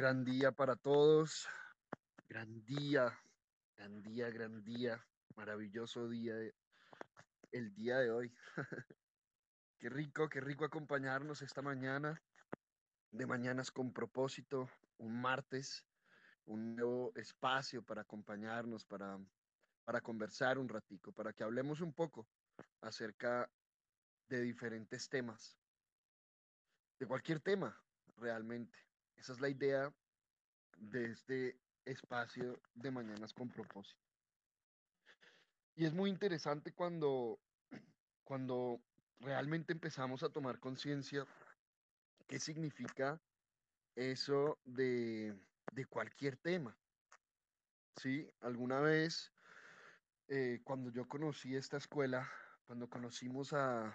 Gran día para todos. Gran día, gran día, gran día. Maravilloso día de- el día de hoy. Qué rico, qué rico acompañarnos esta mañana. De mañanas con propósito, un martes, un nuevo espacio para acompañarnos, para, para conversar un ratico, para que hablemos un poco acerca de diferentes temas, de cualquier tema realmente. Esa es la idea de este espacio de Mañanas con propósito. Y es muy interesante cuando, cuando realmente empezamos a tomar conciencia qué significa eso de, de cualquier tema. ¿Sí? Alguna vez, eh, cuando yo conocí esta escuela, cuando conocimos a,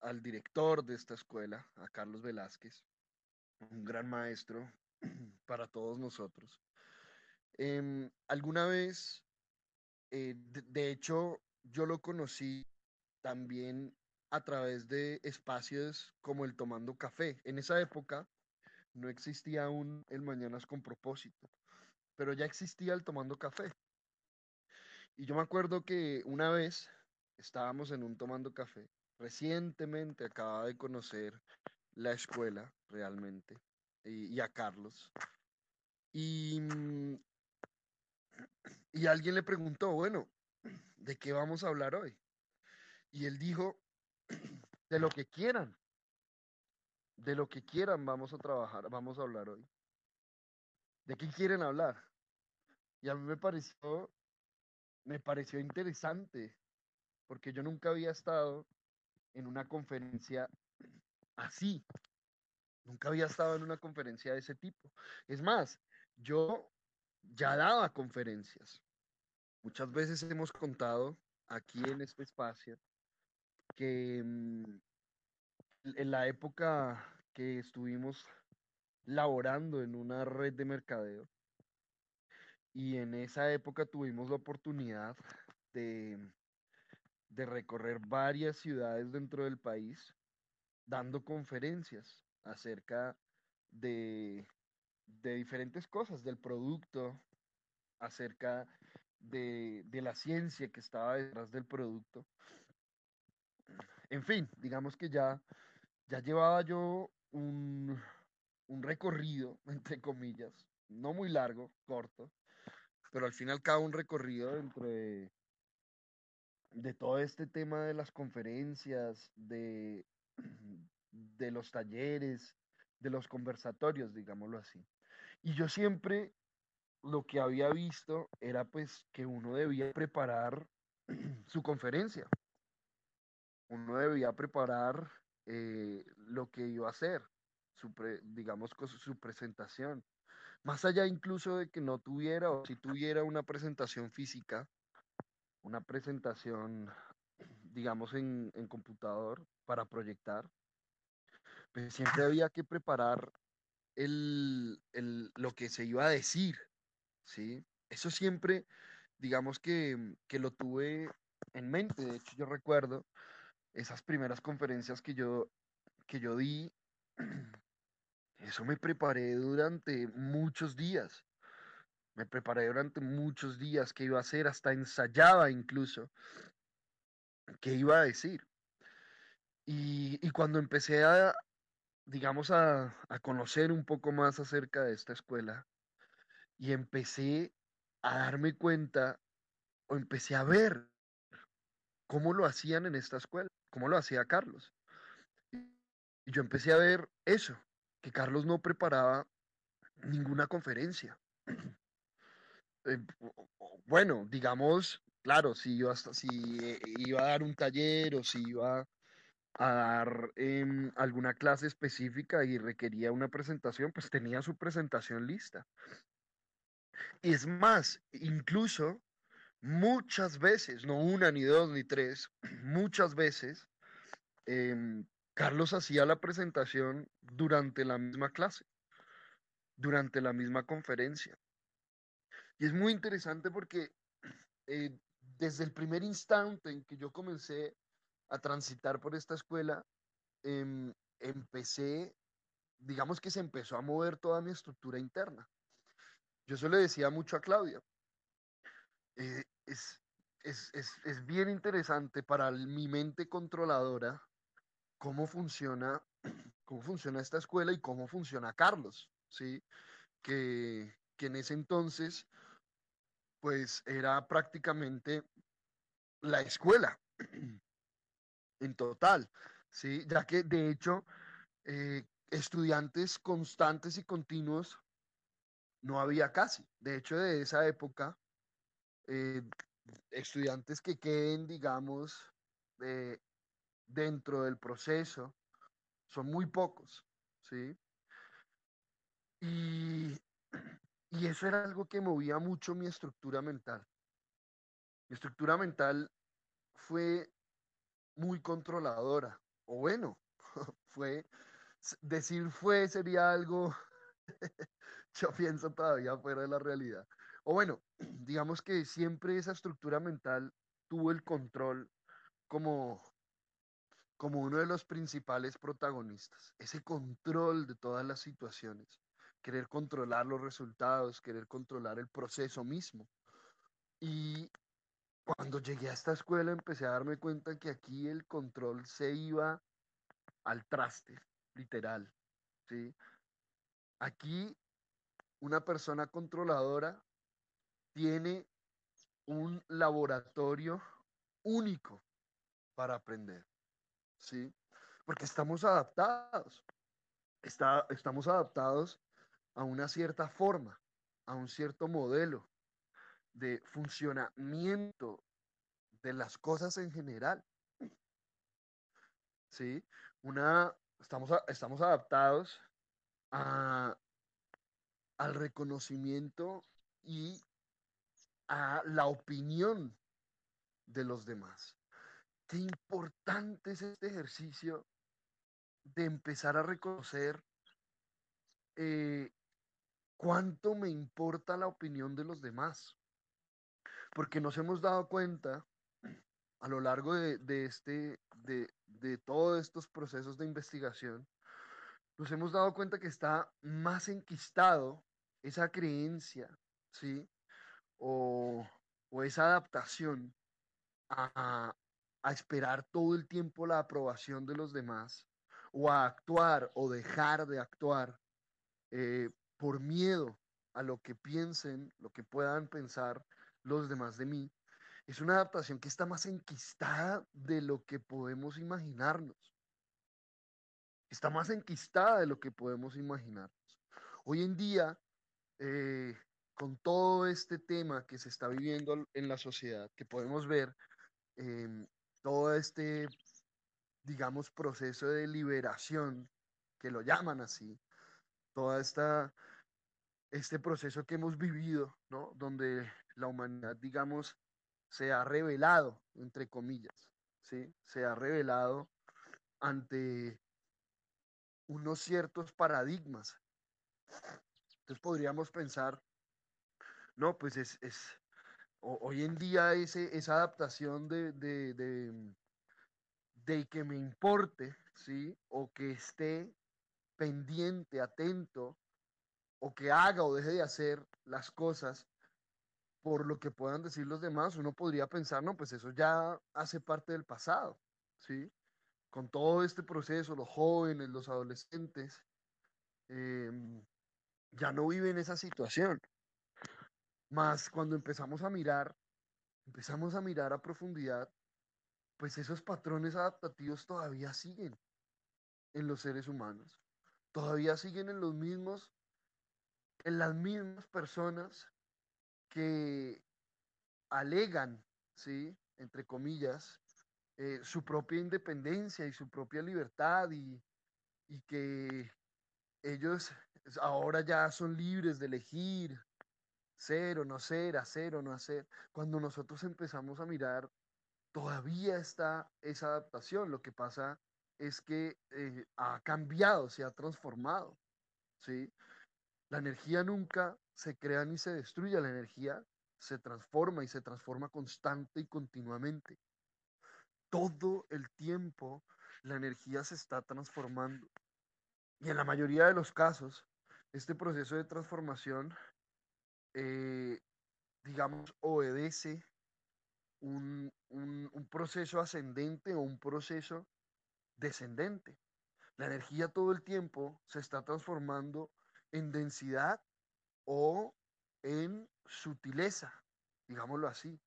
al director de esta escuela, a Carlos Velázquez, un gran maestro para todos nosotros. Em, alguna vez, eh, de, de hecho, yo lo conocí también a través de espacios como el Tomando Café. En esa época no existía aún el Mañanas con propósito, pero ya existía el Tomando Café. Y yo me acuerdo que una vez estábamos en un Tomando Café, recientemente acababa de conocer la escuela realmente y, a Carlos. Y, mm, y alguien le preguntó, bueno, ¿de qué vamos a hablar hoy? Y él dijo, de lo que quieran, de lo que quieran vamos a trabajar, vamos a hablar hoy. ¿De qué quieren hablar? Y a mí me pareció, me pareció interesante, porque yo nunca había estado en una conferencia así. Nunca había estado en una conferencia de ese tipo. Es más, yo ya daba conferencias. Muchas veces hemos contado aquí en este espacio que mm, en la época que estuvimos laborando en una red de mercadeo y en esa época tuvimos la oportunidad de, de recorrer varias ciudades dentro del país dando conferencias acerca de, de diferentes cosas, del producto, acerca de, de la ciencia que estaba detrás del producto. En fin, digamos que ya, ya llevaba yo un, un recorrido, entre comillas, no muy largo, corto, pero al fin y al cabo un recorrido entre de todo este tema de las conferencias, de, de los talleres, de los conversatorios, digámoslo así. Y yo siempre lo que había visto era pues que uno debía preparar su conferencia, uno debía preparar eh, lo que iba a hacer, su pre- digamos, su presentación. Más allá incluso de que no tuviera o si tuviera una presentación física, una presentación, digamos, en, en computador para proyectar, pues siempre había que preparar el, el- lo que se iba a decir, ¿sí? Eso siempre, digamos que, que lo tuve en mente. De hecho, yo recuerdo esas primeras conferencias que yo, que yo di, eso me preparé durante muchos días. Me preparé durante muchos días que iba a hacer, hasta ensayaba incluso qué iba a decir. Y, cuando empecé a, digamos, a, conocer un poco más acerca de esta escuela y empecé a darme cuenta o empecé a ver cómo lo hacían en esta escuela, cómo lo hacía Carlos. Y yo empecé a ver eso, que Carlos no preparaba ninguna conferencia. Eh, bueno, digamos, claro, si iba, hasta, si iba a dar un taller o si iba a dar em, alguna clase específica y requería una presentación, pues tenía su presentación lista. Es más, incluso muchas veces, no una, ni dos, ni tres, muchas veces, em, Carlos hacía la presentación durante la misma clase, durante la misma conferencia. Y es muy interesante porque eh, desde el primer instante en que yo comencé a transitar por esta escuela, em, empecé, digamos que se empezó a mover toda mi estructura interna. Yo eso le decía mucho a Claudia. Eh, es, es, es, es, bien interesante para mi mente controladora cómo funciona, cómo funciona esta escuela y cómo funciona Carlos, ¿sí? Que, que en ese entonces, pues era prácticamente la escuela en total, ¿sí? Ya que de hecho, eh, estudiantes constantes y continuos no había casi. De hecho, de esa época, eh, estudiantes que queden, digamos, dentro del proceso, son muy pocos, ¿sí? Y, y eso era algo que movía mucho mi estructura mental. Mi estructura mental fue muy controladora, o bueno, fue, decir fue sería algo, yo pienso todavía fuera de la realidad. O bueno, digamos que siempre esa estructura mental tuvo el control como, como uno de los principales protagonistas, ese control de todas las situaciones, querer controlar los resultados, querer controlar el proceso mismo. Y cuando llegué a esta escuela empecé a darme cuenta que aquí el control se iba al traste, literal. ¿sí? Aquí una persona controladora tiene un laboratorio único para aprender. ¿sí? Porque estamos adaptados. Está, estamos adaptados a una cierta forma, a un cierto modelo de funcionamiento de las cosas en general. ¿Sí? Una, estamos, estamos adaptados a, al reconocimiento y a la opinión de los demás. Qué importante es este ejercicio de empezar a reconocer eh, cuánto me importa la opinión de los demás porque nos hemos dado cuenta a lo largo de, este, de, de todos estos procesos de investigación, nos hemos dado cuenta que está más enquistado esa creencia, ¿sí? O, o esa adaptación a, a, esperar todo el tiempo la aprobación de los demás, o a actuar o dejar de actuar eh, por miedo a lo que piensen, lo que puedan pensar los demás de mí, es una adaptación que está más enquistada de lo que podemos imaginarnos. Está más enquistada de lo que podemos imaginarnos. Hoy en día, eh, con todo este tema que se está viviendo en la sociedad, que podemos ver en todo este, digamos, proceso de liberación, que lo llaman así, toda esta este proceso que hemos vivido, ¿no? Donde la humanidad, digamos, se ha revelado, entre comillas, ¿sí? Se ha revelado ante unos ciertos paradigmas. Entonces podríamos pensar, no, pues es, es hoy en día ese, esa adaptación de, de, de, de que me importe, ¿sí? O que esté pendiente, atento, o que haga o deje de hacer las cosas por lo que puedan decir los demás, uno podría pensar, no, pues eso ya hace parte del pasado, ¿sí? Con todo este proceso, los jóvenes, los adolescentes, em, ya no viven esa situación. Más cuando empezamos a mirar, empezamos a mirar a profundidad, pues esos patrones adaptativos todavía siguen en los seres humanos, todavía siguen en los mismos, en las mismas personas que alegan, ¿sí? Entre comillas, eh, su propia independencia y su propia libertad y, y que ellos ahora ya son libres de elegir ser o no ser, hacer o no hacer. Cuando nosotros empezamos a mirar, todavía está esa adaptación. Lo que pasa es que eh, ha cambiado, se ha transformado. ¿sí? La energía nunca se crea ni se destruye, la energía se transforma y se transforma constante y continuamente. Todo el tiempo la energía se está transformando. Y en la mayoría de los casos, este proceso de transformación, eh, digamos, obedece un, un proceso ascendente o un proceso descendente. La energía todo el tiempo se está transformando en densidad o en sutileza, digámoslo así.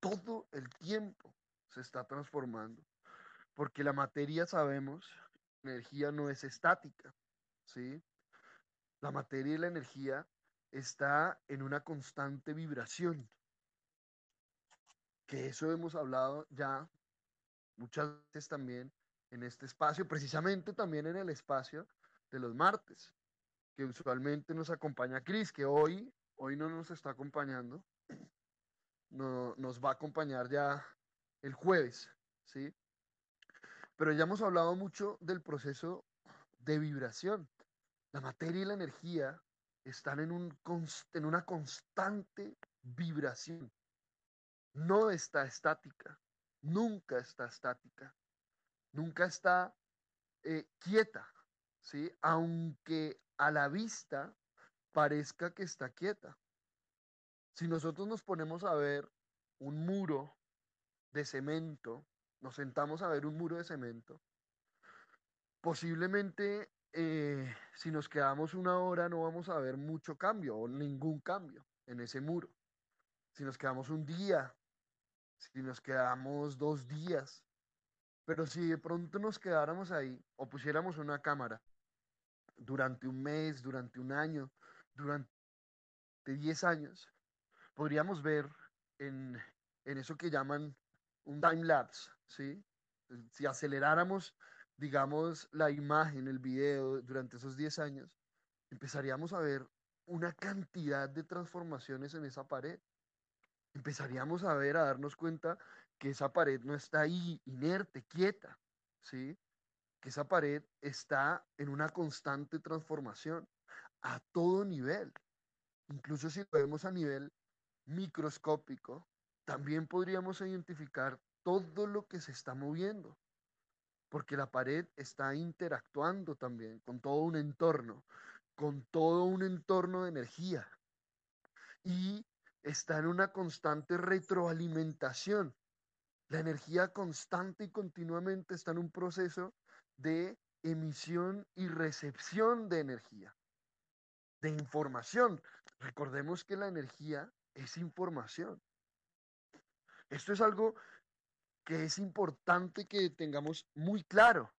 Todo el tiempo se está transformando, porque la materia, sabemos, energía no es estática, ¿sí? La materia y la energía está en una constante vibración, que eso hemos hablado ya muchas veces también en este espacio, precisamente también en el espacio de los martes, que usualmente nos acompaña Cris, que hoy, hoy no nos está acompañando, no, nos va a acompañar ya el jueves, ¿sí? Pero ya hemos hablado mucho del proceso de vibración. La materia y la energía están en, un, en una constante vibración. No está estática, nunca está estática nunca está eh, quieta, ¿sí? Aunque a la vista parezca que está quieta. Si nosotros nos ponemos a ver un muro de cemento, nos sentamos a ver un muro de cemento, posiblemente eh, si nos quedamos una hora no vamos a ver mucho cambio o ningún cambio en ese muro. Si nos quedamos un día, si nos quedamos dos días, pero si de pronto nos quedáramos ahí o pusiéramos una cámara durante un mes, durante un año, durante 10 años, podríamos ver en, eso que llaman un time lapse, ¿sí? Si aceleráramos, digamos, la imagen, el video durante esos 10 años, empezaríamos a ver una cantidad de transformaciones en esa pared. Empezaríamos a ver, a darnos cuenta que esa pared no está ahí inerte, quieta, ¿sí? Que esa pared está en una constante transformación a todo nivel. Incluso si lo vemos a nivel microscópico, también podríamos identificar todo lo que se está moviendo, porque la pared está interactuando también con todo un entorno, con todo un entorno de energía y está en una constante retroalimentación la energía constante y continuamente está en un proceso de emisión y recepción de energía, de información. Recordemos que la energía es información. Esto es algo que es importante que tengamos muy claro,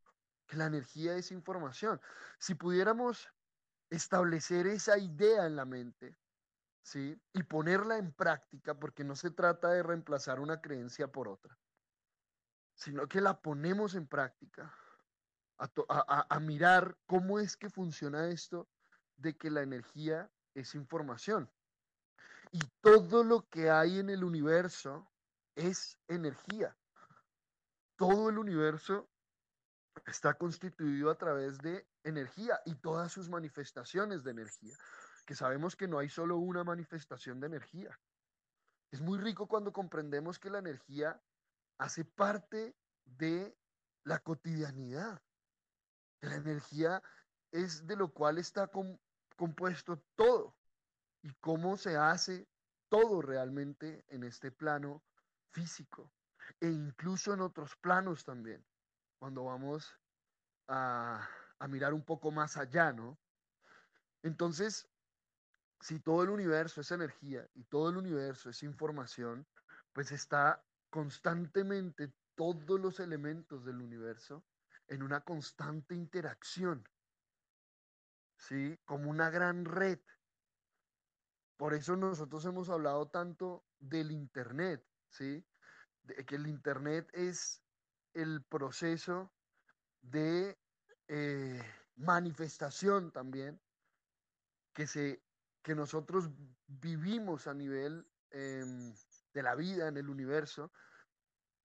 que la energía es información. Si pudiéramos establecer esa idea en la mente, ¿sí? Y ponerla en práctica, porque no se trata de reemplazar una creencia por otra, sino que la ponemos en práctica, a, mirar cómo es que funciona esto de que la energía es información. Y todo lo que hay en el universo es energía. Todo el universo está constituido a través de energía y todas sus manifestaciones de energía que sabemos que no hay solo una manifestación de energía. Es muy rico cuando comprendemos que la energía hace parte de la cotidianidad. La energía es de lo cual está compuesto todo y cómo se hace todo realmente en este plano físico e incluso en otros planos también, cuando vamos a, a mirar un poco más allá, ¿no? Entonces, si todo el universo es energía y todo el universo es información, pues está constantemente todos los elementos del universo en una constante interacción, ¿sí? Como una gran red. Por eso nosotros hemos hablado tanto del Internet, ¿sí? De que el Internet es el proceso de eh, manifestación también que se que nosotros vivimos a nivel em, de la vida en el universo,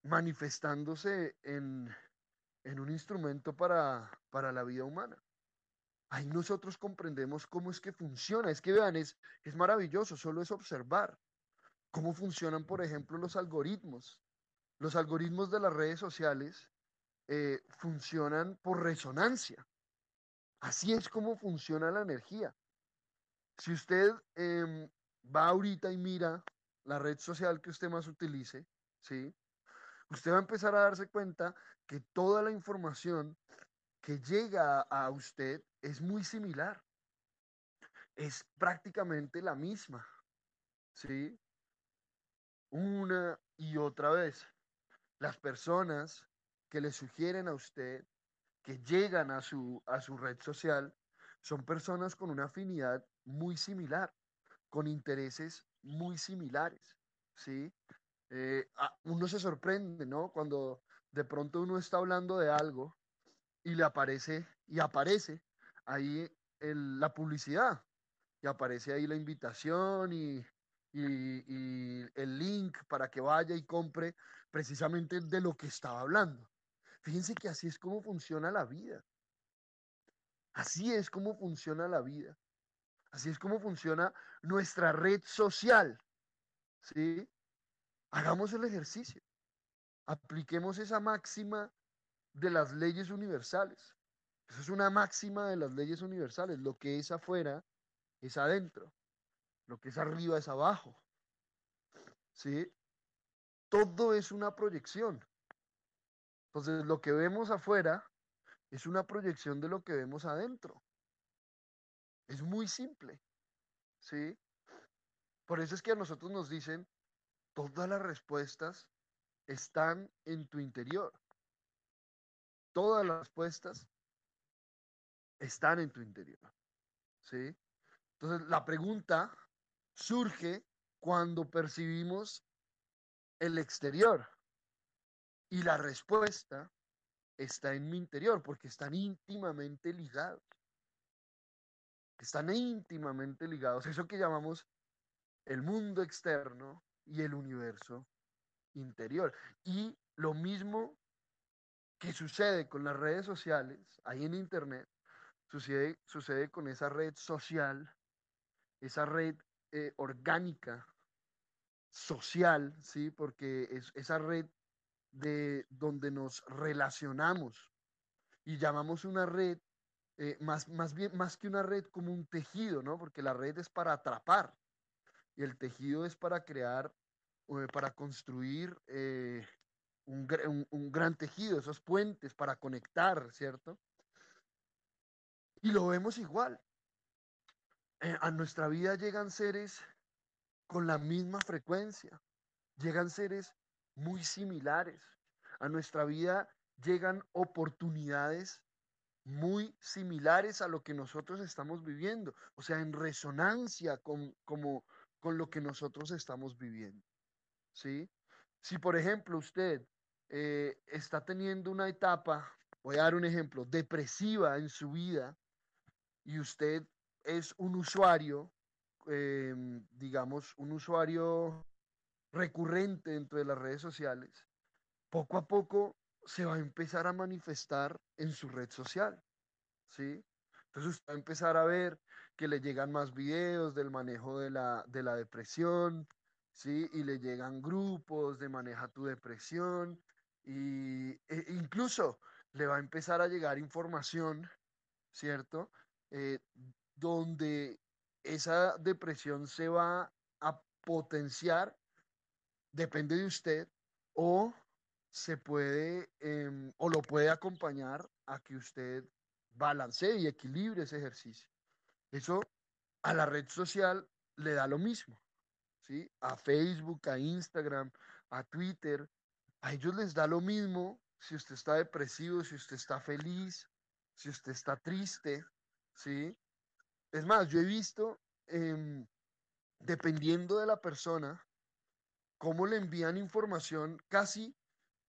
manifestándose en, un instrumento para, para, la vida humana. Ahí nosotros comprendemos cómo es que funciona. Es que vean, es, es maravilloso, solo es observar cómo funcionan, por ejemplo, los algoritmos. Los algoritmos de las redes sociales eh, funcionan por resonancia. Así es como funciona la energía. Si usted em, va ahorita y mira la red social que usted más utilice, ¿sí? Usted va a empezar a darse cuenta que toda la información que llega a usted es muy similar. Es prácticamente la misma, ¿sí? Una y otra vez. Las personas que le sugieren a usted que llegan a su, a su red social son personas con una afinidad muy similar, con intereses muy similares, ¿sí? Eh, uno se sorprende, ¿no? Cuando de pronto uno está hablando de algo y le aparece, y aparece ahí la publicidad, y aparece ahí la invitación y, y, el link para que vaya y compre precisamente de lo que estaba hablando. Fíjense que así es como funciona la vida. Así es como funciona la vida. Así es como funciona nuestra red social. ¿Sí? Hagamos el ejercicio. Apliquemos esa máxima de las leyes universales. Esa es una máxima de las leyes universales. Lo que es afuera es adentro. Lo que es arriba es abajo. ¿Sí? Todo es una proyección. Entonces, lo que vemos afuera es una proyección de lo que vemos adentro. Es muy simple. ¿Sí? Por eso es que a nosotros nos dicen, todas las respuestas están en tu interior. Todas las respuestas están en tu interior. ¿Sí? Entonces, la pregunta surge cuando percibimos el exterior. Y la respuesta está en mi interior, porque están íntimamente ligados. Están íntimamente ligados. Eso que llamamos el mundo externo y el universo interior. Y lo mismo que sucede con las redes sociales, ahí en Internet, sucede, sucede con esa red social, esa red eh, orgánica, social, ¿sí? Porque es esa red de donde nos relacionamos y llamamos una red eh, más, más bien, más que una red como un tejido, ¿no? Porque la red es para atrapar y el tejido es para crear, eh, para construir eh, un, un, gran tejido, esos puentes para conectar, ¿cierto? Y lo vemos igual. a nuestra vida llegan seres con la misma frecuencia, llegan seres muy similares. A nuestra vida llegan oportunidades muy similares a lo que nosotros estamos viviendo, o sea, en resonancia con, como, con lo que nosotros estamos viviendo. ¿sí? Si, por ejemplo, usted eh, está teniendo una etapa, voy a dar un ejemplo, depresiva en su vida, y usted es un usuario, em, digamos, un usuario recurrente dentro de las redes sociales, poco a poco se va a empezar a manifestar en su red social, ¿sí? Entonces usted va a empezar a ver que le llegan más videos del manejo de la, de la depresión, ¿sí? Y le llegan grupos de maneja tu depresión, y e incluso le va a empezar a llegar información, ¿cierto? Eh, donde esa depresión se va a potenciar depende de usted, o se puede, em, o lo puede acompañar a que usted balancee y equilibre ese ejercicio. Eso a la red social le da lo mismo, ¿sí? A Facebook, a Instagram, a Twitter, a ellos les da lo mismo si usted está depresivo, si usted está feliz, si usted está triste, ¿sí? Es más, yo he visto, em, dependiendo de la persona, cómo le envían información casi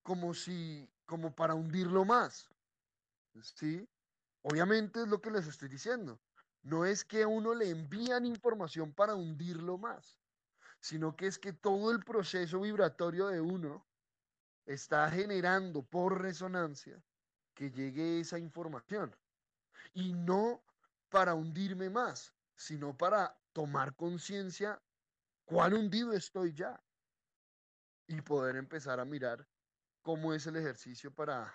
como si, como para hundirlo más. ¿Sí? Obviamente es lo que les estoy diciendo. No es que a uno le envían información para hundirlo más, sino que es que todo el proceso vibratorio de uno está generando por resonancia que llegue esa información. Y no para hundirme más, sino para tomar conciencia cuán hundido estoy ya y poder empezar a mirar cómo es el ejercicio para,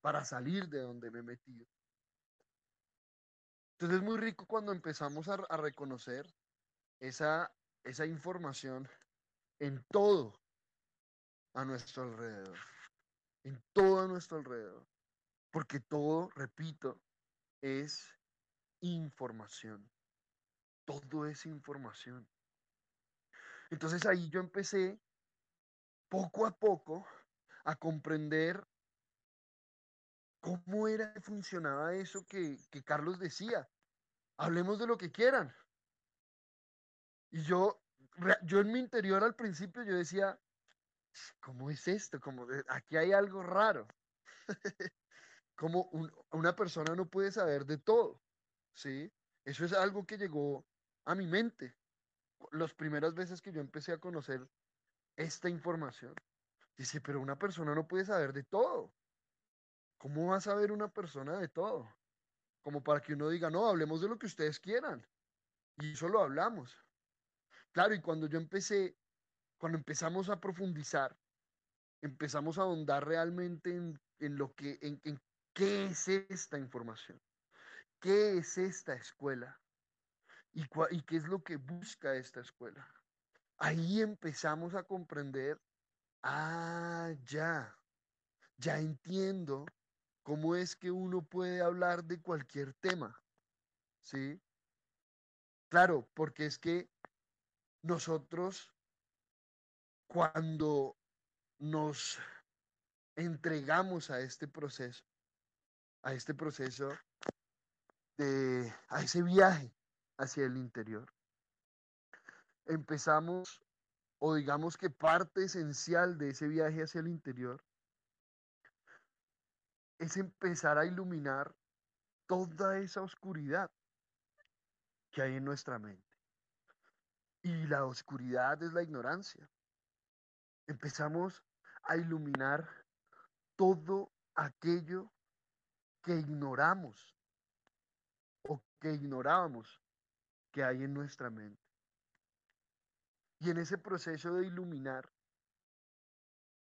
para salir de donde me he metido. Entonces es muy rico cuando empezamos a, reconocer esa, esa información en todo a nuestro alrededor, en todo a nuestro alrededor, porque todo, repito, es información, todo es información. Entonces ahí yo empecé poco a poco a comprender cómo era funcionaba eso que, que Carlos decía. Hablemos de lo que quieran. Y yo, yo en mi interior al principio yo decía, ¿cómo es esto? Como aquí hay algo raro. Como una persona no puede saber de todo, ¿sí? Eso es algo que llegó a mi mente las primeras veces que yo empecé a conocer esta información. Dice, pero una persona no puede saber de todo. ¿Cómo va a saber una persona de todo? Como para que uno diga, no, hablemos de lo que ustedes quieran. Y eso lo hablamos. Claro, y cuando yo empecé, cuando empezamos a profundizar, empezamos a ahondar realmente en, lo que, en, en qué es esta información, qué es esta escuela y, y qué es lo que busca esta escuela. Ahí empezamos a comprender, ah, ya, ya entiendo cómo es que uno puede hablar de cualquier tema, ¿sí? Claro, porque es que nosotros cuando nos entregamos a este proceso, a este proceso de, a ese viaje hacia el interior, empezamos, o digamos que parte esencial de ese viaje hacia el interior, es empezar a iluminar toda esa oscuridad que hay en nuestra mente. Y la oscuridad es la ignorancia. Empezamos a iluminar todo aquello que ignoramos o que ignorábamos que hay en nuestra mente. Y en ese proceso de iluminar,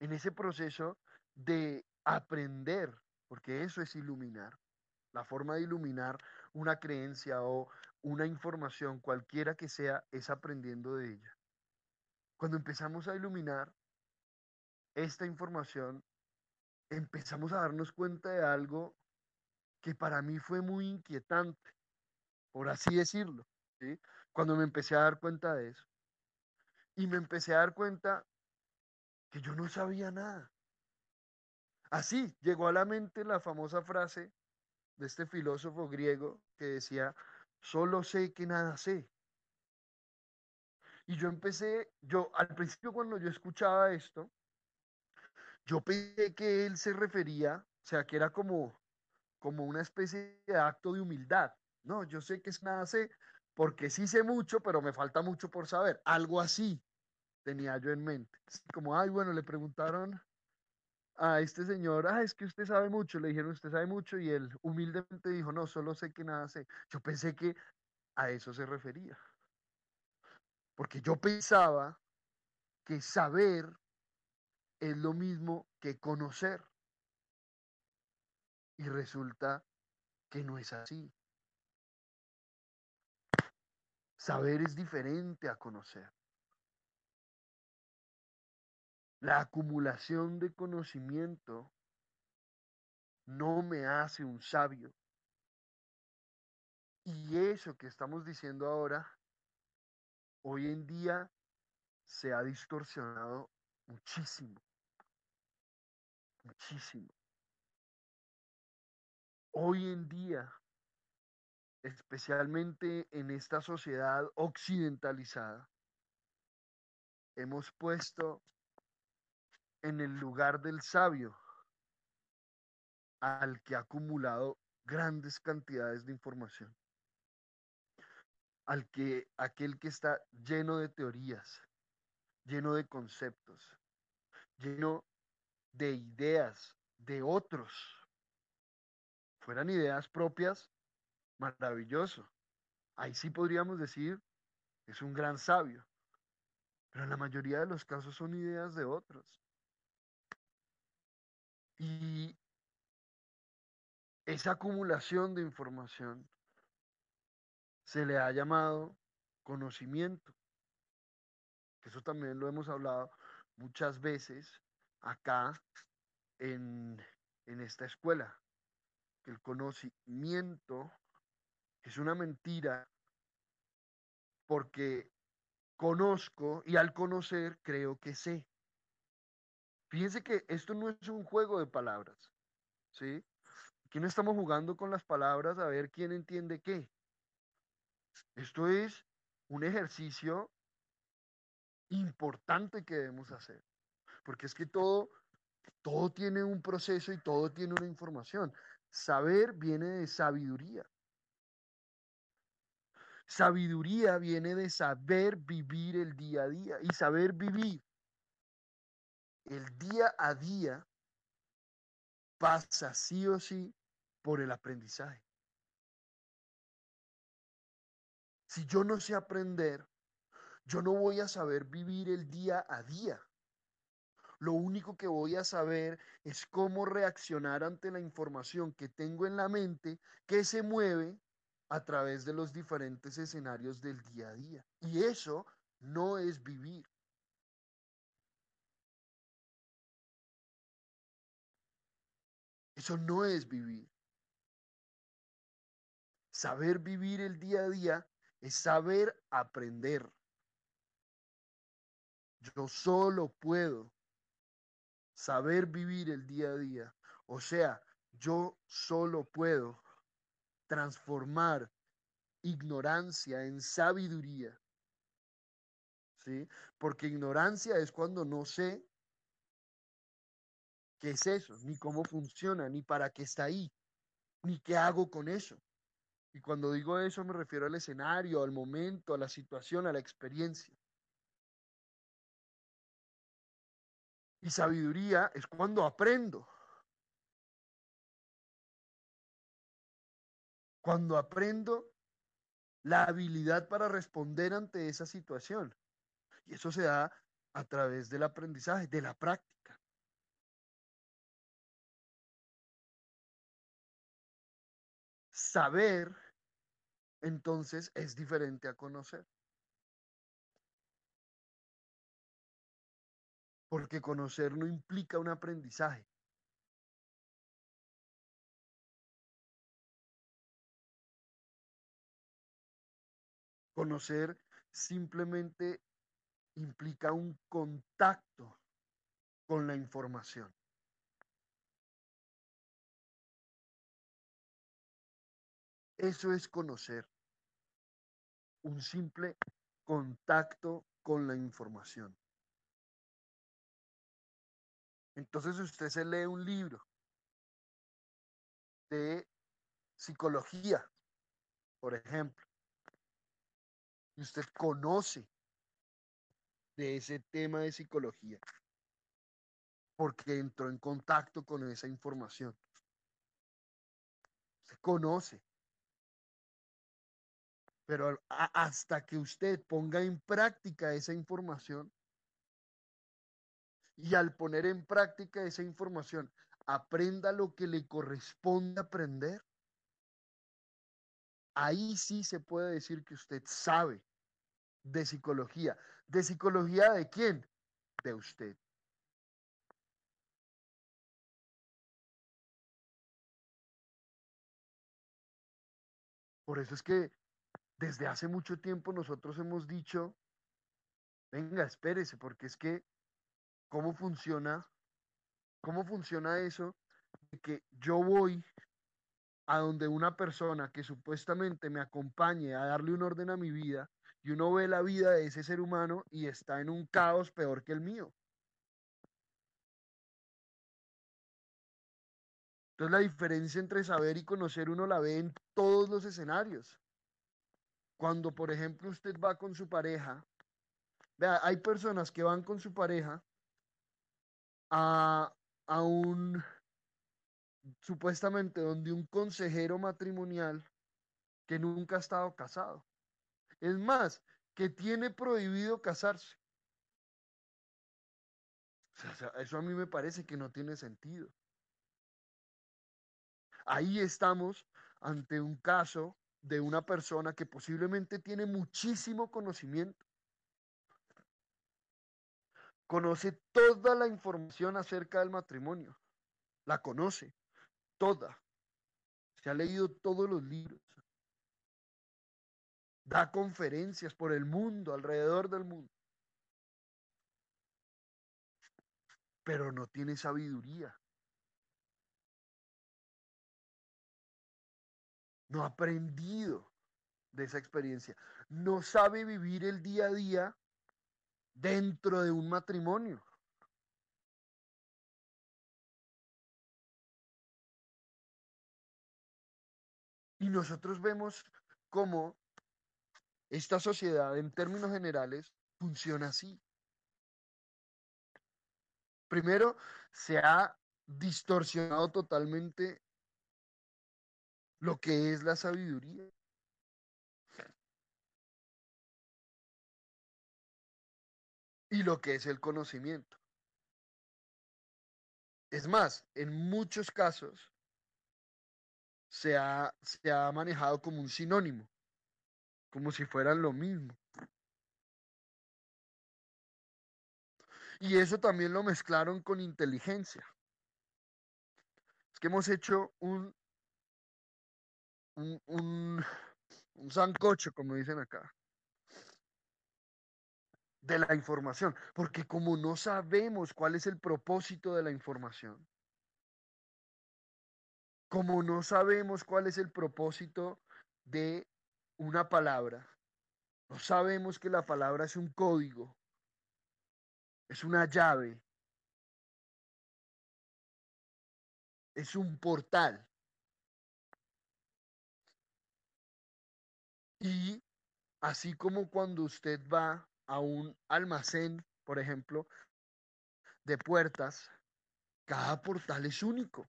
en ese proceso de aprender, porque eso es iluminar, la forma de iluminar una creencia o una información, cualquiera que sea, es aprendiendo de ella. Cuando empezamos a iluminar esta información, empezamos a darnos cuenta de algo que para mí fue muy inquietante, por así decirlo, cuando me empecé a dar cuenta de eso. Y me empecé a dar cuenta que yo no sabía nada. Así llegó a la mente la famosa frase de este filósofo griego que decía, solo sé que nada sé. Y yo empecé, yo al principio cuando yo escuchaba esto, yo pensé que él se refería, o sea, que era como, como una especie de acto de humildad. No, yo sé que es nada sé, porque sí sé mucho, pero me falta mucho por saber. Algo así tenía yo en mente. Como, ay, bueno, le preguntaron a este señor, ah, es que usted sabe mucho, le dijeron, usted sabe mucho, y él humildemente dijo, no, solo sé que nada sé. Yo pensé que a eso se refería. Porque yo pensaba que saber es lo mismo que conocer. Y resulta que no es así. Saber es diferente a conocer. La acumulación de conocimiento no me hace un sabio. Y eso que estamos diciendo ahora, hoy en día se ha distorsionado muchísimo. Muchísimo. Hoy en día, especialmente en esta sociedad occidentalizada, hemos puesto en el lugar del sabio al que ha acumulado grandes cantidades de información, al que aquel que está lleno de teorías, lleno de conceptos, lleno de ideas de otros. Fueran ideas propias, maravilloso. Ahí sí podríamos decir, es un gran sabio. Pero en la mayoría de los casos son ideas de otros. Y esa acumulación de información se le ha llamado conocimiento. Eso también lo hemos hablado muchas veces acá en, en esta escuela, que el conocimiento es una mentira porque conozco y al conocer creo que sé. Fíjense que esto no es un juego de palabras, ¿sí? Aquí no estamos jugando con las palabras a ver quién entiende qué. Esto es un ejercicio importante que debemos hacer, porque es que todo, todo tiene un proceso y todo tiene una información. Saber viene de sabiduría. Sabiduría viene de saber vivir el día a día y saber vivir el día a día pasa sí o sí por el aprendizaje. Si yo no sé aprender, yo no voy a saber vivir el día a día. Lo único que voy a saber es cómo reaccionar ante la información que tengo en la mente que se mueve a través de los diferentes escenarios del día a día. Y eso no es vivir. Eso no es vivir. Saber vivir el día a día es saber aprender. Yo solo puedo saber vivir el día a día. O sea, yo solo puedo transformar ignorancia en sabiduría. ¿Sí? Porque ignorancia es cuando no sé qué es eso, ni cómo funciona, ni para qué está ahí, ni qué hago con eso. Y cuando digo eso me refiero al escenario, al momento, a la situación, a la experiencia. Y sabiduría es cuando aprendo. Cuando aprendo la habilidad para responder ante esa situación. Y eso se da a través del aprendizaje, de la práctica. Saber, entonces, es diferente a conocer. Porque conocer no implica un aprendizaje. Conocer simplemente implica un contacto con la información. Eso es conocer. Un simple contacto con la información. Entonces usted se lee un libro de psicología, por ejemplo, y usted conoce de ese tema de psicología porque entró en contacto con esa información. Se conoce. Pero hasta que usted ponga en práctica esa información y al poner en práctica esa información, aprenda lo que le corresponde aprender, ahí sí se puede decir que usted sabe de psicología. ¿De psicología de quién? De usted. Por eso es que desde hace mucho tiempo nosotros hemos dicho, venga, espérese, porque es que, ¿cómo funciona? ¿Cómo funciona eso? De que yo voy a donde una persona que supuestamente me acompañe a darle un orden a mi vida y uno ve la vida de ese ser humano y está en un caos peor que el mío. Entonces la diferencia entre saber y conocer uno la ve en todos los escenarios. Cuando, por ejemplo, usted va con su pareja, vea, hay personas que van con su pareja a, a un, supuestamente, donde un consejero matrimonial que nunca ha estado casado. Es más, que tiene prohibido casarse. eso a mí me parece que no tiene sentido. Ahí estamos ante un caso de una persona que posiblemente tiene muchísimo conocimiento, conoce toda la información acerca del matrimonio, la conoce toda, se ha leído todos los libros, da conferencias por el mundo, alrededor del mundo, pero no tiene sabiduría. No ha aprendido de esa experiencia. No sabe vivir el día a día dentro de un matrimonio. Y nosotros vemos cómo esta sociedad en términos generales funciona así. Primero, se ha distorsionado totalmente lo que es la sabiduría. Y lo que es el conocimiento. Es más, en muchos casos se ha, se ha manejado como un sinónimo, como si fueran lo mismo. Y eso también lo mezclaron con inteligencia. Es que hemos hecho un, un, un, sancocho, como dicen acá, de la información, porque como no sabemos cuál es el propósito de la información, como no sabemos cuál es el propósito de una palabra, no sabemos que la palabra es un código, es una llave, es un portal. Y así como cuando usted va a un almacén, por ejemplo, de puertas, cada portal es único.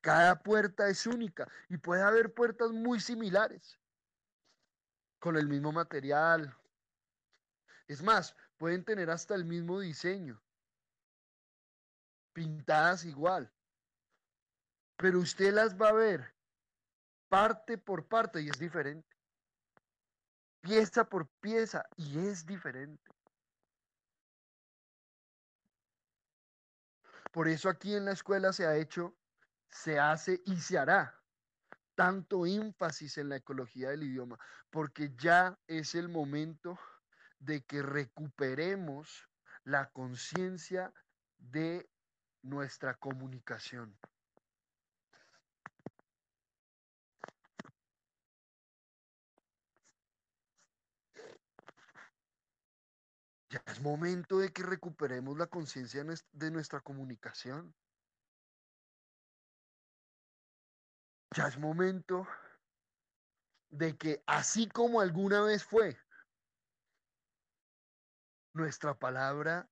Cada puerta es única y puede haber puertas muy similares, con el mismo material. Es más, pueden tener hasta el mismo diseño, pintadas igual. Pero usted las va a ver parte por parte y es diferente. Pieza por pieza y es diferente. Por eso aquí en la escuela se ha hecho, se hace y se hará tanto énfasis en la ecología del idioma, porque ya es el momento de que recuperemos la conciencia de nuestra comunicación. Ya es momento de que recuperemos la conciencia de nuestra comunicación. Ya es momento de que así como alguna vez fue, nuestra palabra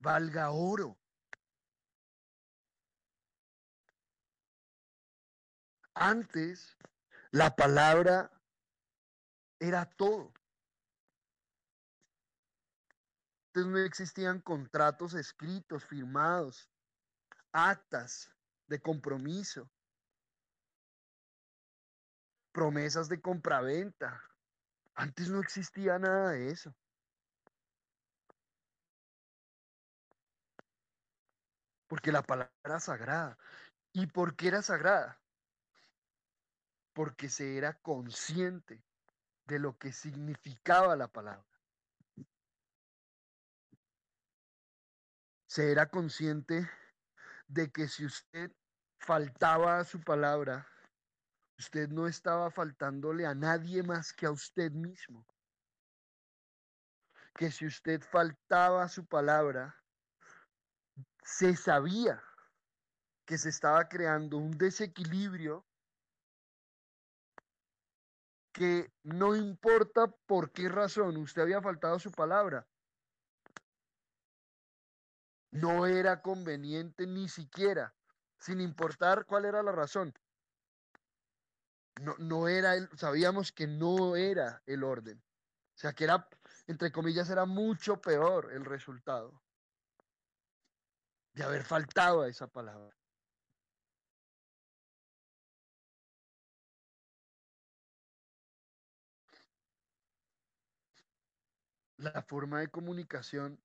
valga oro. Antes, la palabra era todo. No existían contratos escritos, firmados, actas de compromiso, promesas de compraventa. Antes no existía nada de eso. Porque la palabra era sagrada. ¿Y por qué era sagrada? Porque se era consciente de lo que significaba la palabra. Se era consciente de que si usted faltaba a su palabra, usted no estaba faltándole a nadie más que a usted mismo. Que si usted faltaba a su palabra, se sabía que se estaba creando un desequilibrio que no importa por qué razón usted había faltado a su palabra, no era conveniente ni siquiera, sin importar cuál era la razón. No, no era, el, sabíamos que no era el orden. O sea, que era, entre comillas, era mucho peor el resultado de haber faltado a esa palabra. La forma de comunicación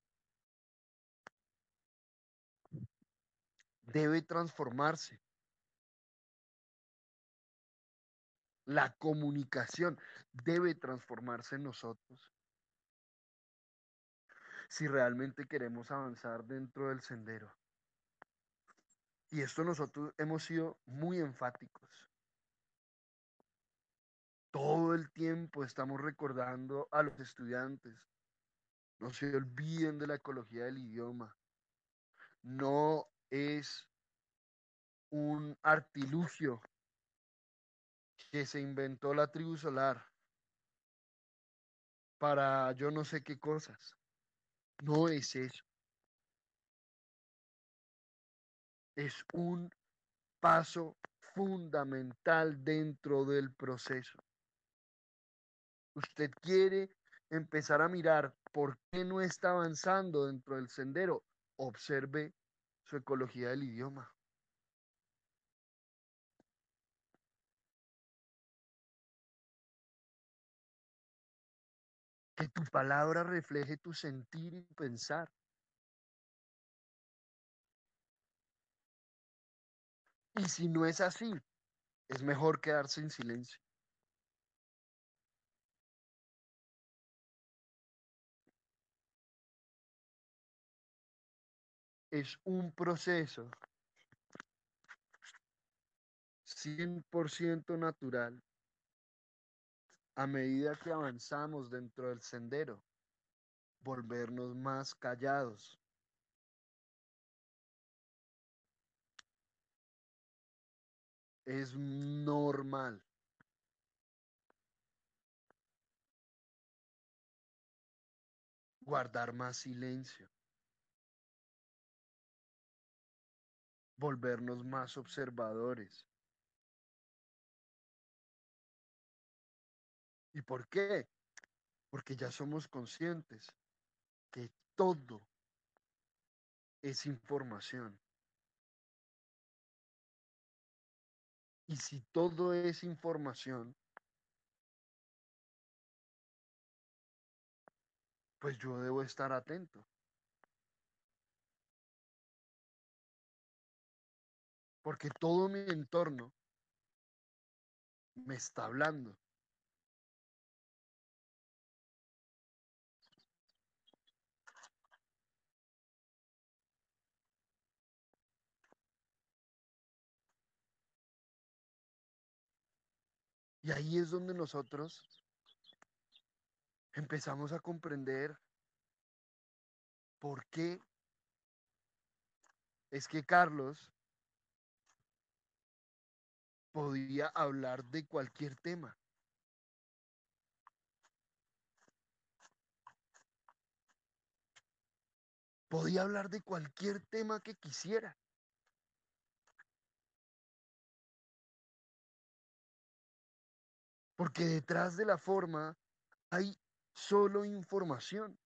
debe transformarse. La comunicación debe transformarse en nosotros si realmente queremos avanzar dentro del sendero. Y esto nosotros hemos sido muy enfáticos. Todo el tiempo estamos recordando a los estudiantes, no se olviden de la ecología del idioma. No es un artilugio que se inventó la tribu solar para yo no sé qué cosas. No es eso. Es un paso fundamental dentro del proceso. Usted quiere empezar a mirar por qué no está avanzando dentro del sendero. Observe su ecología del idioma. Que tu palabra refleje tu sentir y pensar. Y si no es así, es mejor quedarse en silencio. Es un proceso 100% natural a medida que avanzamos dentro del sendero, volvernos más callados. Es normal. Guardar más silencio. Volvernos más observadores. ¿Y por qué? Porque ya somos conscientes que todo es información. Y si todo es información, pues yo debo estar atento. Porque todo mi entorno me está hablando. Y ahí es donde nosotros empezamos a comprender por qué es que Carlos podía hablar de cualquier tema. Podía hablar de cualquier tema que quisiera. Porque detrás de la forma hay solo información.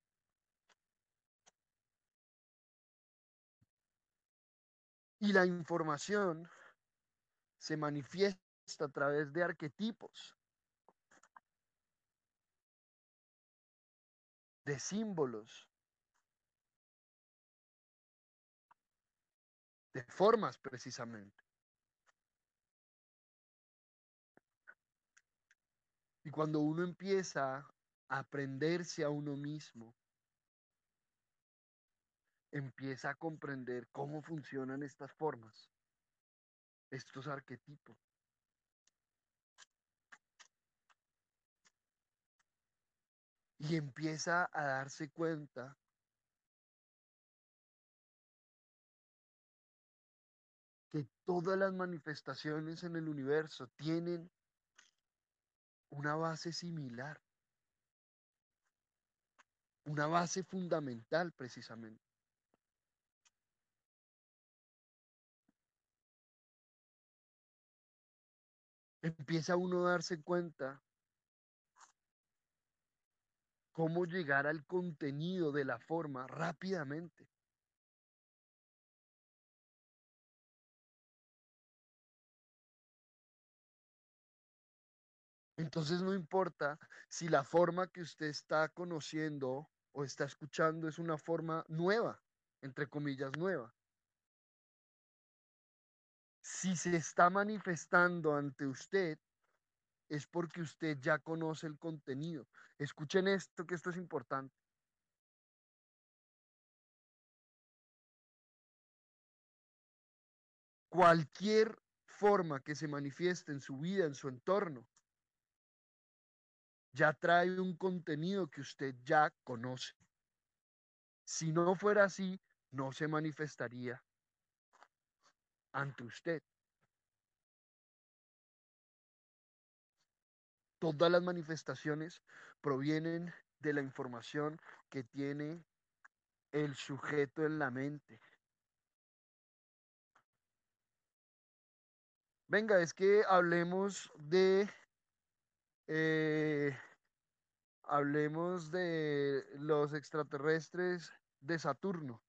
Y la información se manifiesta a través de arquetipos, de símbolos, de formas precisamente. Y cuando uno empieza a aprenderse a uno mismo, empieza a comprender cómo funcionan estas formas, estos arquetipos. Y empieza a darse cuenta que todas las manifestaciones en el universo tienen una base similar, una base fundamental precisamente. Empieza uno a darse cuenta cómo llegar al contenido de la forma rápidamente. Entonces no importa si la forma que usted está conociendo o está escuchando es una forma nueva, entre comillas nueva. Si se está manifestando ante usted, es porque usted ya conoce el contenido. Escuchen esto, que esto es importante. Cualquier forma que se manifieste en su vida, en su entorno, ya trae un contenido que usted ya conoce. Si no fuera así, no se manifestaría ante usted. Todas las manifestaciones provienen de la información que tiene el sujeto en la mente. Venga, es que hablemos de eh, hablemos de los extraterrestres de Saturno.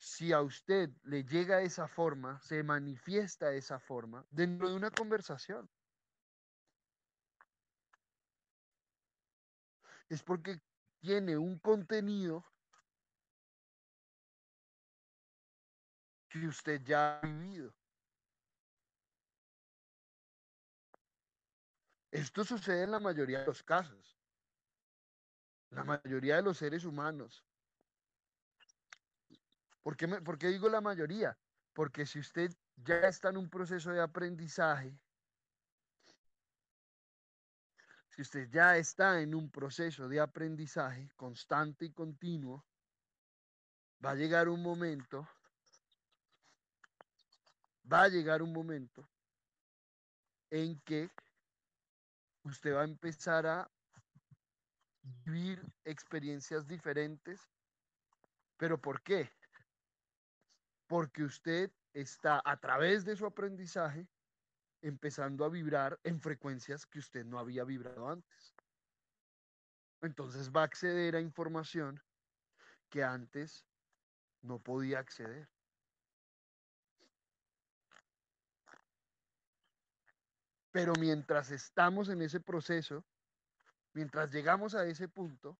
Si a usted le llega esa forma, se manifiesta esa forma dentro de una conversación. Es porque tiene un contenido que usted ya ha vivido. Esto sucede en la mayoría de los casos. La mayoría de los seres humanos. ¿Por qué, ¿Por qué digo la mayoría? Porque si usted ya está en un proceso de aprendizaje, si usted ya está en un proceso de aprendizaje constante y continuo, va a llegar un momento, va a llegar un momento en que usted va a empezar a vivir experiencias diferentes. ¿Pero por qué? Porque usted está a través de su aprendizaje empezando a vibrar en frecuencias que usted no había vibrado antes. Entonces va a acceder a información que antes no podía acceder. Pero mientras estamos en ese proceso, mientras llegamos a ese punto,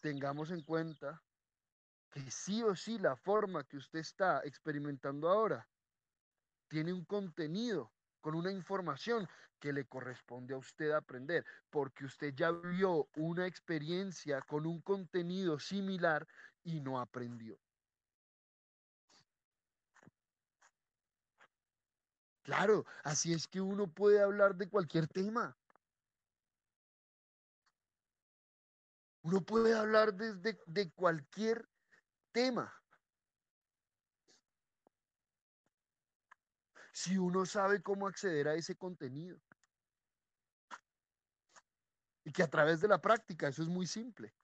tengamos en cuenta que sí o sí la forma que usted está experimentando ahora tiene un contenido con una información que le corresponde a usted aprender, porque usted ya vio una experiencia con un contenido similar y no aprendió. Claro, así es que uno puede hablar de cualquier tema. Uno puede hablar desde de cualquier tema. Si uno sabe cómo acceder a ese contenido. Y que a través de la práctica, eso es muy simple.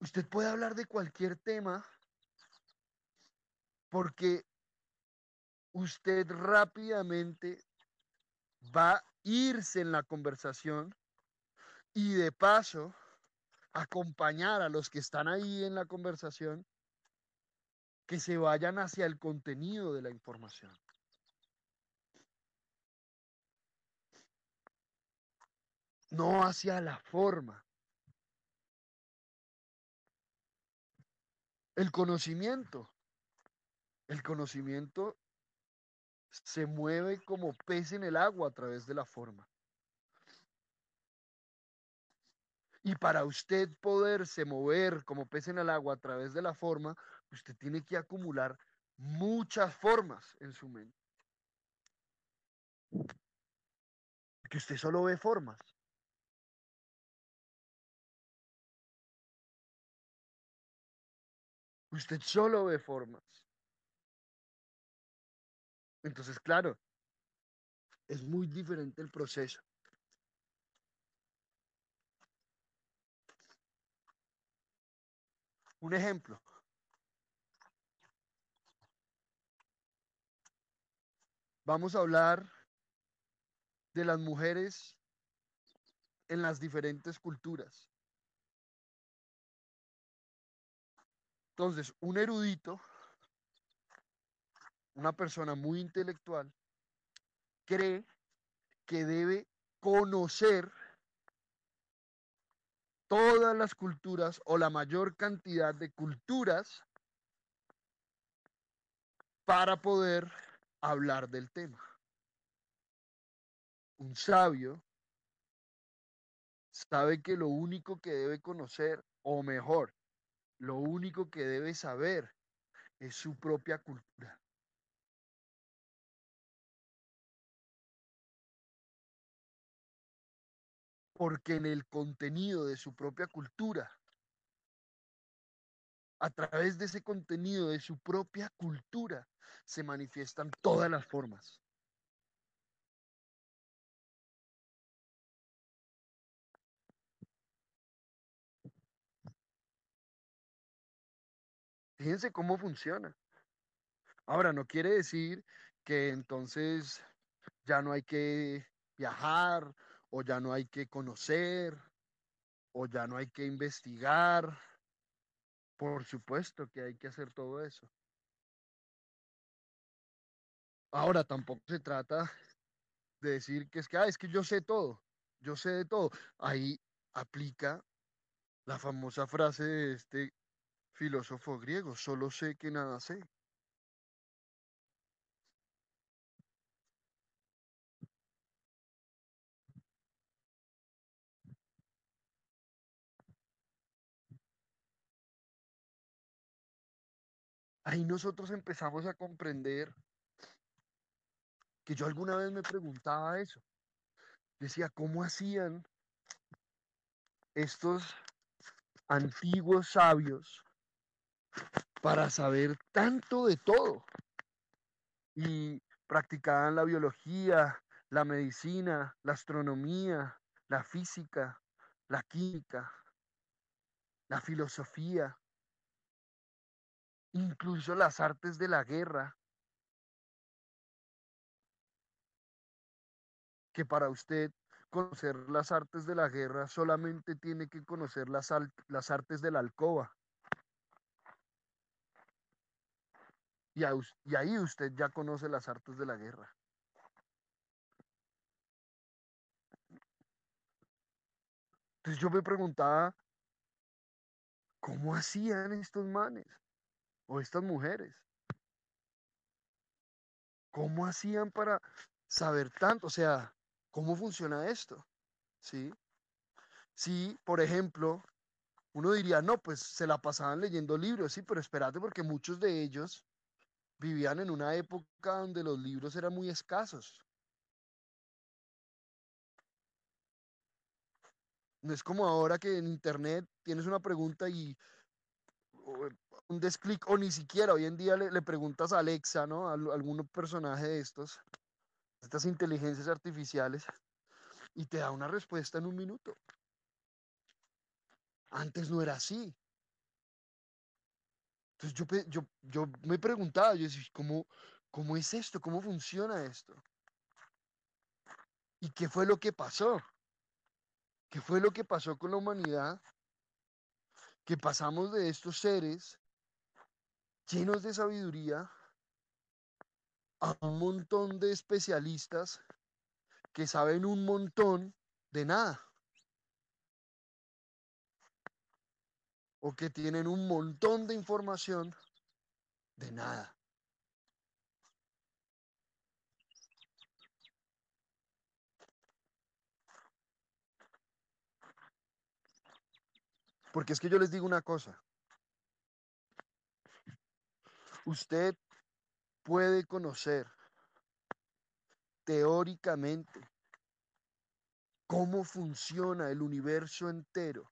Usted puede hablar de cualquier tema porque usted rápidamente va a irse en la conversación y de paso acompañar a los que están ahí en la conversación que se vayan hacia el contenido de la información. No hacia la forma. El conocimiento el conocimiento se mueve como pez en el agua a través de la forma. Y para usted poderse mover como pez en el agua a través de la forma, usted tiene que acumular muchas formas en su mente. Que usted solo ve formas. Usted solo ve formas. Entonces, claro, es muy diferente el proceso. Un ejemplo. Vamos a hablar de las mujeres en las diferentes culturas. Entonces, un erudito una persona muy intelectual, cree que debe conocer todas las culturas o la mayor cantidad de culturas para poder hablar del tema. Un sabio sabe que lo único que debe conocer, o mejor, lo único que debe saber es su propia cultura. Porque en el contenido de su propia cultura, a través de ese contenido de su propia cultura, se manifiestan todas las formas. Fíjense cómo funciona. Ahora, no quiere decir que entonces ya no hay que viajar o ya no hay que conocer o ya no hay que investigar. Por supuesto que hay que hacer todo eso. Ahora, tampoco se trata de decir que es que, ah, es que yo sé todo, yo sé de todo. Ahí aplica la famosa frase de este filósofo griego, solo sé que nada sé. Ahí nosotros empezamos a comprender que yo alguna vez me preguntaba eso. Decía, ¿cómo hacían estos antiguos sabios para saber tanto de todo? Y practicaban la biología, la medicina, la astronomía, la física, la química, la filosofía, incluso las artes de la guerra, que para usted conocer las artes de la guerra solamente tiene que conocer las, las artes de la alcoba. Y, y ahí usted ya conoce las artes de la guerra. Entonces yo me preguntaba, ¿cómo hacían estos manes o estas mujeres? ¿Cómo hacían para saber tanto? O sea, ¿cómo funciona esto? ¿Sí? Sí, por ejemplo, uno diría, no, pues se la pasaban leyendo libros, sí, pero espérate porque muchos de ellos vivían en una época donde los libros eran muy escasos. No es como ahora que en internet tienes una pregunta y un desclic, o ni siquiera hoy en día le, preguntas a Alexa, ¿no? A, algún personaje de estos, estas inteligencias artificiales, y te da una respuesta en un minuto. Antes no era así. Entonces yo, yo, yo me preguntaba, yo decía, ¿cómo, ¿cómo es esto? ¿Cómo funciona esto? ¿Y qué fue lo que pasó? ¿Qué fue lo que pasó con la humanidad? Que pasamos de estos seres llenos de sabiduría a un montón de especialistas que saben un montón de nada. o que tienen un montón de información de nada. Porque es que yo les digo una cosa. Usted puede conocer teóricamente cómo funciona el universo entero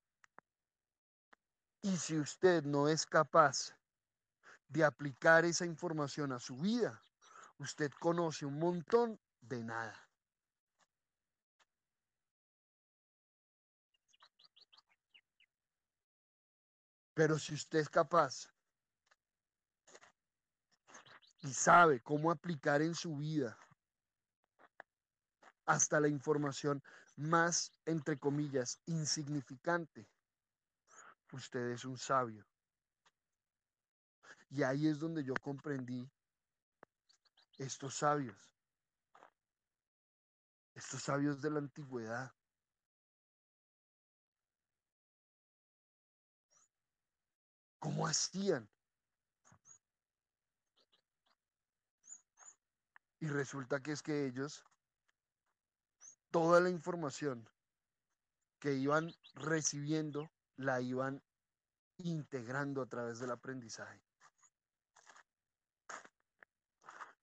y si usted no es capaz de aplicar esa información a su vida, usted conoce un montón de nada. Pero si usted es capaz y sabe cómo aplicar en su vida hasta la información más, entre comillas, insignificante, usted es un sabio. Y ahí es donde yo comprendí estos sabios. estos sabios de la antigüedad. ¿Cómo hacían? Y resulta que es que ellos, toda la información que iban recibiendo, la iban integrando a través del aprendizaje.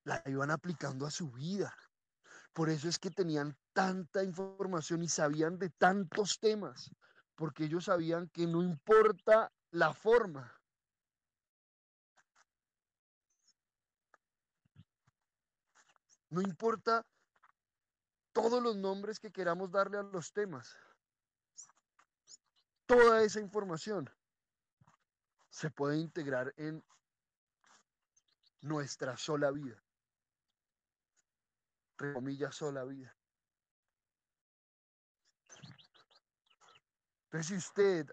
La iban aplicando a su vida. Por eso es que tenían tanta información y sabían de tantos temas, porque ellos sabían que no importa la forma, No importa todos los nombres que queramos darle a los temas. Toda esa información se puede integrar en nuestra sola vida. Entre sola vida. Entonces, si usted,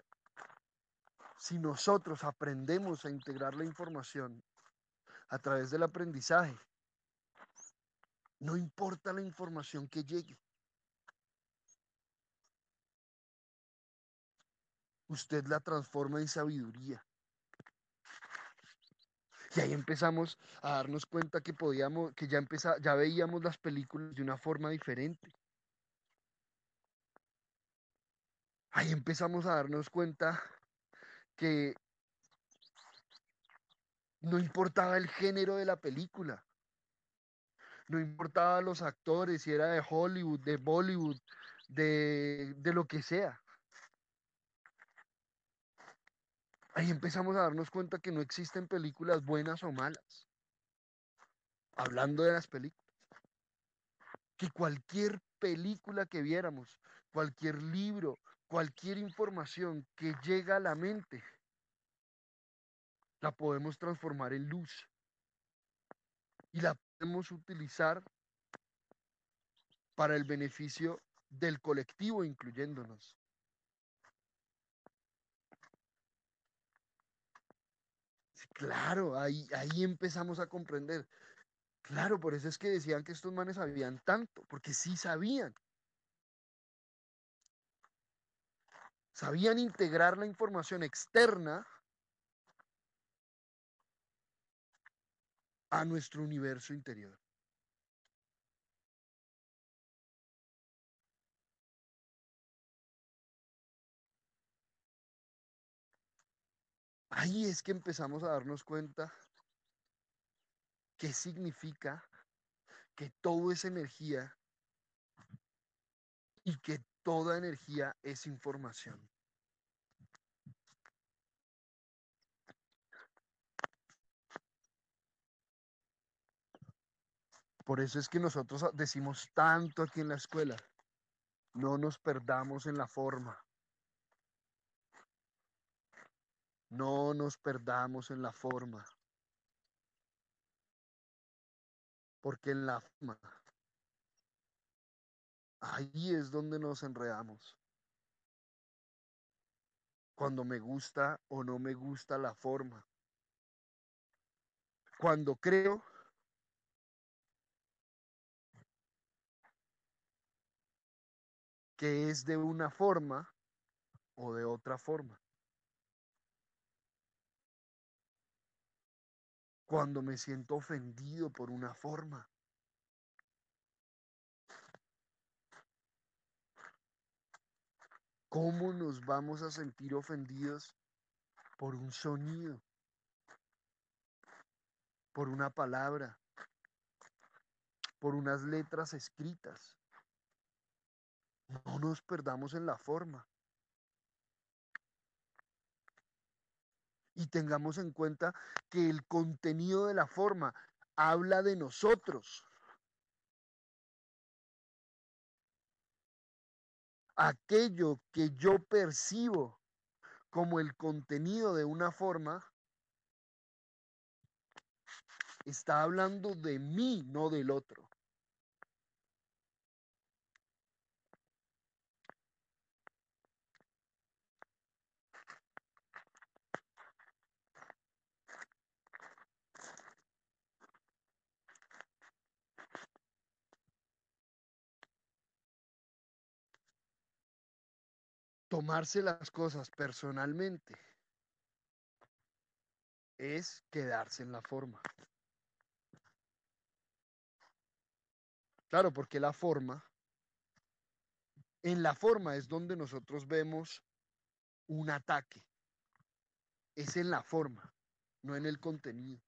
si nosotros aprendemos a integrar la información a través del aprendizaje, no importa la información que llegue. Usted la transforma en sabiduría. Y ahí empezamos a darnos cuenta que podíamos, que ya empezá, ya veíamos las películas de una forma diferente. Ahí empezamos a darnos cuenta que no importaba el género de la película no importaba los actores, si era de Hollywood, de Bollywood, de, de lo que sea. Ahí empezamos a darnos cuenta que no existen películas buenas o malas. Hablando de las películas. Que cualquier película que viéramos, cualquier libro, cualquier información que llega a la mente, la podemos transformar en luz. Y la podemos utilizar para el beneficio del colectivo, incluyéndonos. Claro, ahí, ahí empezamos a comprender. Claro, por eso es que decían que estos manes sabían tanto, porque sí sabían. Sabían integrar la información externa a nuestro universo interior. Ahí es que empezamos a darnos cuenta qué significa que todo es energía y que toda energía es información. Por eso es que nosotros decimos tanto aquí en la escuela, no nos perdamos en la forma. No nos perdamos en la forma. Porque en la forma, ahí es donde nos enredamos. Cuando me gusta o no me gusta la forma. Cuando creo que es de una forma o de otra forma. Cuando me siento ofendido por una forma. ¿Cómo nos vamos a sentir ofendidos por un sonido? Por una palabra, por unas letras escritas. No nos perdamos en la forma. Y tengamos en cuenta que el contenido de la forma habla de nosotros. Aquello que yo percibo como el contenido de una forma está hablando de mí, no del otro. Tomarse las cosas personalmente es quedarse en la forma. Claro, porque la forma, en la forma es donde nosotros vemos un ataque. Es en la forma, no en el contenido.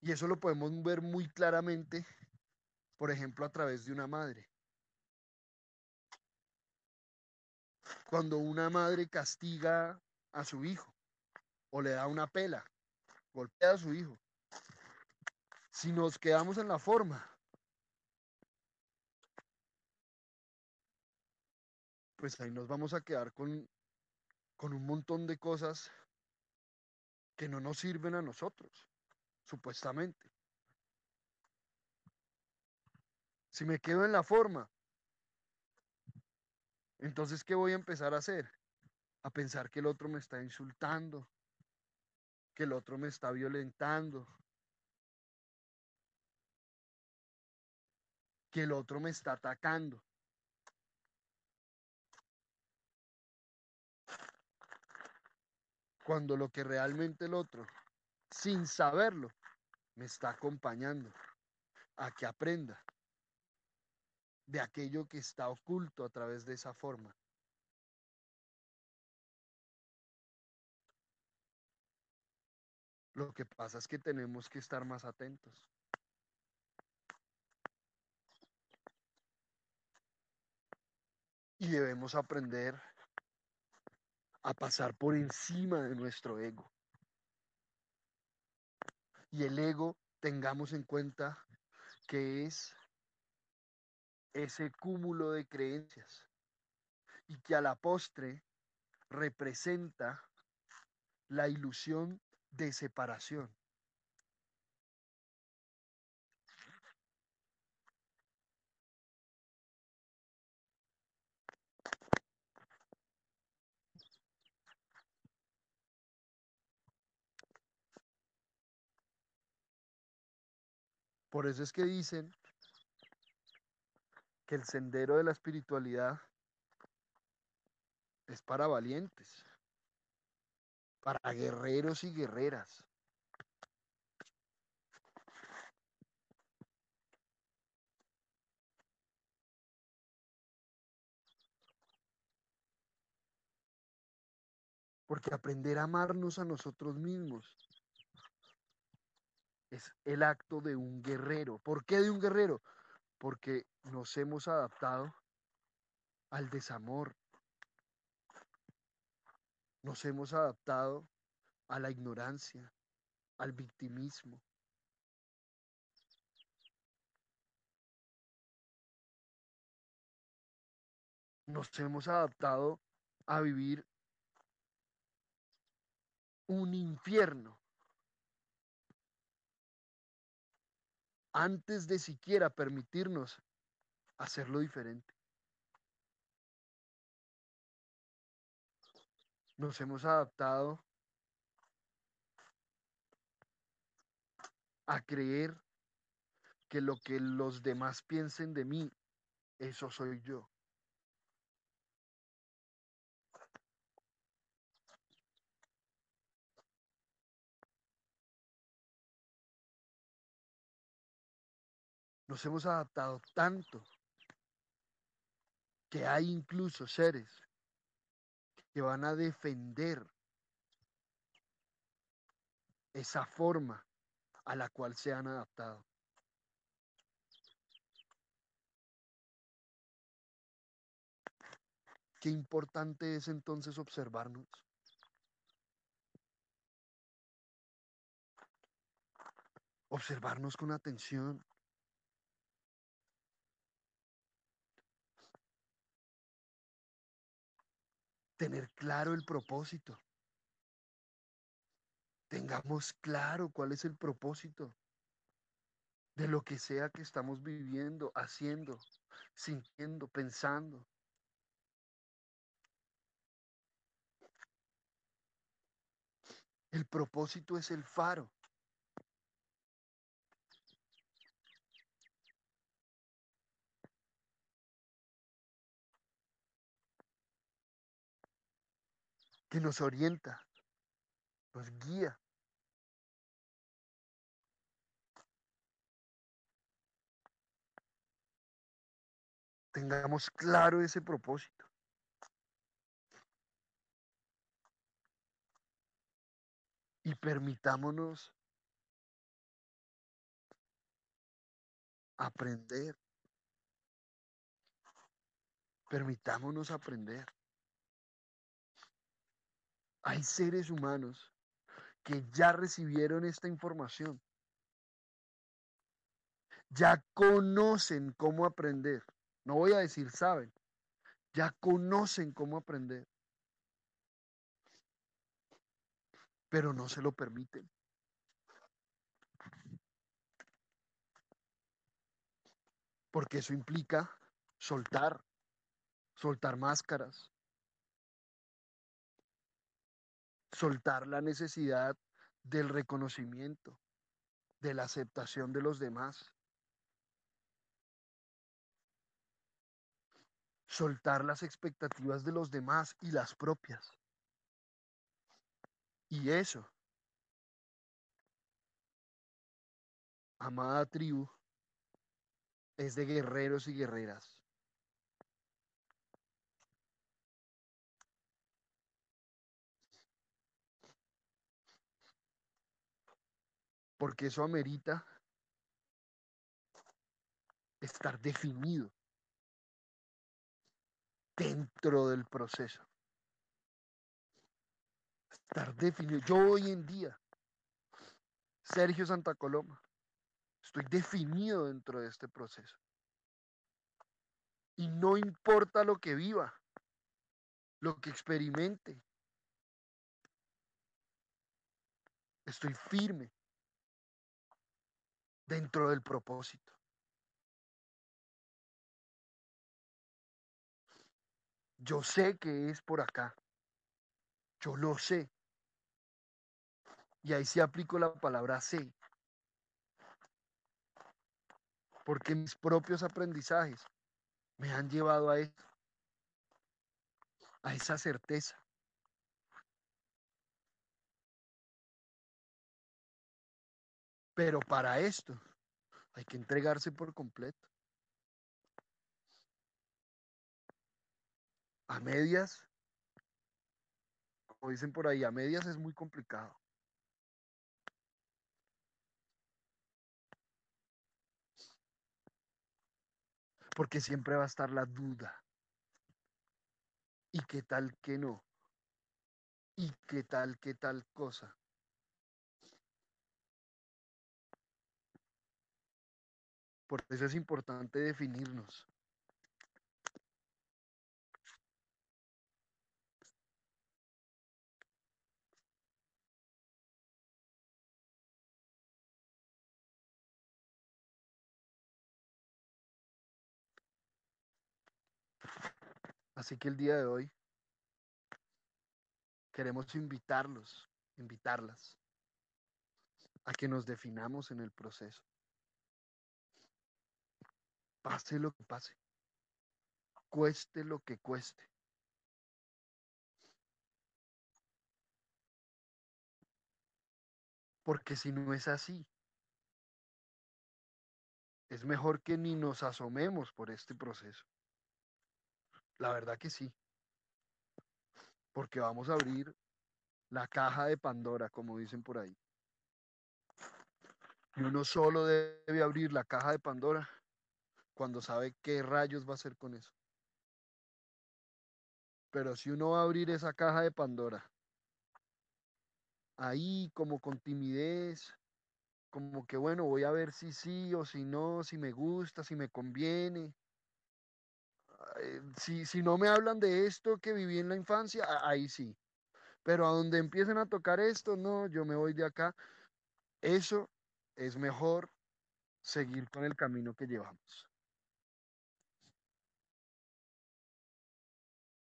Y eso lo podemos ver muy claramente, por ejemplo, a través de una madre. Cuando una madre castiga a su hijo o le da una pela, golpea a su hijo. Si nos quedamos en la forma, pues ahí nos vamos a quedar con, con un montón de cosas que no nos sirven a nosotros, supuestamente. Si me quedo en la forma, entonces, ¿qué voy a empezar a hacer? A pensar que el otro me está insultando, que el otro me está violentando, que el otro me está atacando. Cuando lo que realmente el otro, sin saberlo, me está acompañando a que aprenda de aquello que está oculto a través de esa forma. Lo que pasa es que tenemos que estar más atentos. Y debemos aprender a pasar por encima de nuestro ego. Y el ego, tengamos en cuenta que es ese cúmulo de creencias y que a la postre representa la ilusión de separación. Por eso es que dicen que el sendero de la espiritualidad es para valientes, para guerreros y guerreras. Porque aprender a amarnos a nosotros mismos es el acto de un guerrero. ¿Por qué de un guerrero? Porque nos hemos adaptado al desamor. Nos hemos adaptado a la ignorancia, al victimismo. Nos hemos adaptado a vivir un infierno antes de siquiera permitirnos hacerlo diferente. Nos hemos adaptado a creer que lo que los demás piensen de mí, eso soy yo. Nos hemos adaptado tanto que hay incluso seres que van a defender esa forma a la cual se han adaptado. Qué importante es entonces observarnos. Observarnos con atención. Tener claro el propósito. Tengamos claro cuál es el propósito de lo que sea que estamos viviendo, haciendo, sintiendo, pensando. El propósito es el faro. Que nos orienta, nos guía. Tengamos claro ese propósito. Y permitámonos aprender. Permitámonos aprender. Hay seres humanos que ya recibieron esta información. Ya conocen cómo aprender. No voy a decir saben. Ya conocen cómo aprender. Pero no se lo permiten. Porque eso implica soltar, soltar máscaras, soltar la necesidad del reconocimiento, de la aceptación de los demás, soltar las expectativas de los demás y las propias. Y eso, amada tribu, es de guerreros y guerreras. Porque eso amerita estar definido dentro del proceso. Estar definido. Yo hoy en día, Sergio Santa Coloma, estoy definido dentro de este proceso. Y no importa lo que viva, lo que experimente, estoy firme dentro del propósito. Yo sé que es por acá. Yo lo sé. Y ahí sí aplico la palabra sé. Porque mis propios aprendizajes me han llevado a eso. A esa certeza. Pero para esto hay que entregarse por completo. A medias, como dicen por ahí, a medias es muy complicado. Porque siempre va a estar la duda. ¿Y qué tal que no? ¿Y qué tal, qué tal cosa? Por eso es importante definirnos. Así que el día de hoy queremos invitarlos, invitarlas a que nos definamos en el proceso pase lo que pase, cueste lo que cueste. Porque si no es así, es mejor que ni nos asomemos por este proceso. La verdad que sí. Porque vamos a abrir la caja de Pandora, como dicen por ahí. Y uno solo debe abrir la caja de Pandora cuando sabe qué rayos va a hacer con eso. Pero si uno va a abrir esa caja de Pandora, ahí como con timidez, como que bueno, voy a ver si sí o si no, si me gusta, si me conviene. Si, si no me hablan de esto que viví en la infancia, ahí sí. Pero a donde empiecen a tocar esto, no, yo me voy de acá. Eso es mejor seguir con el camino que llevamos.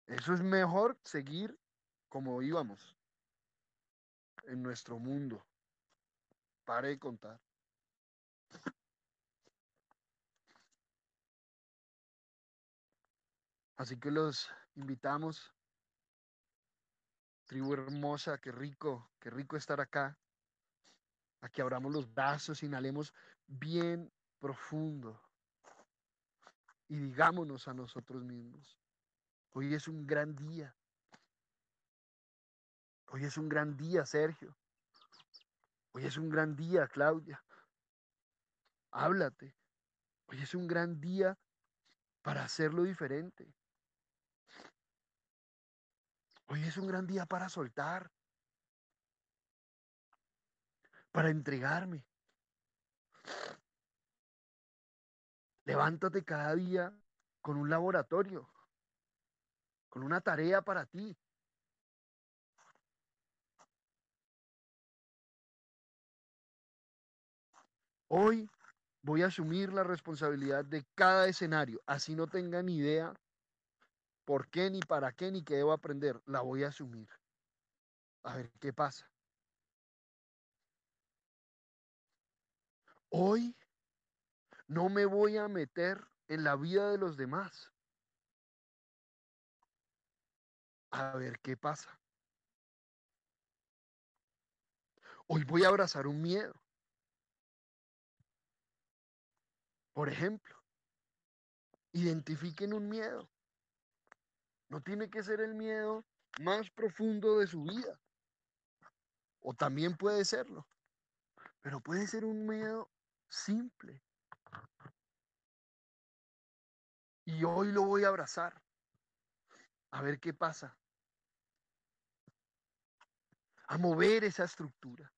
Eso es mejor seguir como íbamos en nuestro mundo. Pare de contar. Así que los invitamos Tribu hermosa, qué rico, qué rico estar acá. Aquí abramos los brazos, inhalemos bien profundo y digámonos a nosotros mismos, hoy es un gran día. Hoy es un gran día, Sergio. Hoy es un gran día, Claudia. Háblate. Hoy es un gran día para hacerlo diferente. Hoy es un gran día para soltar, para entregarme. Levántate cada día con un laboratorio, con una tarea para ti. Hoy voy a asumir la responsabilidad de cada escenario, así no tenga ni idea por qué, ni para qué, ni qué debo aprender, la voy a asumir. A ver qué pasa. Hoy no me voy a meter en la vida de los demás. A ver qué pasa. Hoy voy a abrazar un miedo. Por ejemplo, identifiquen un miedo. No tiene que ser el miedo más profundo de su vida. O también puede serlo. Pero puede ser un miedo simple. Y hoy lo voy a abrazar. A ver qué pasa. A mover esa estructura.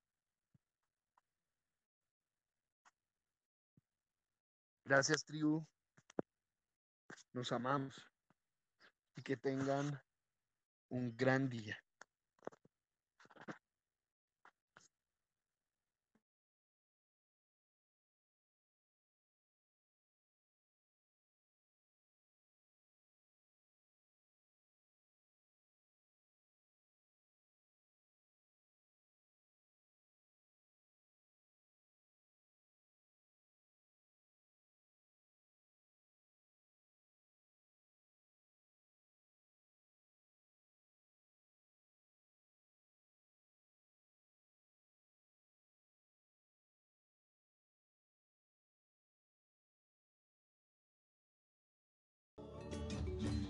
Gracias, tribu. Nos amamos. Y que tengan un gran día.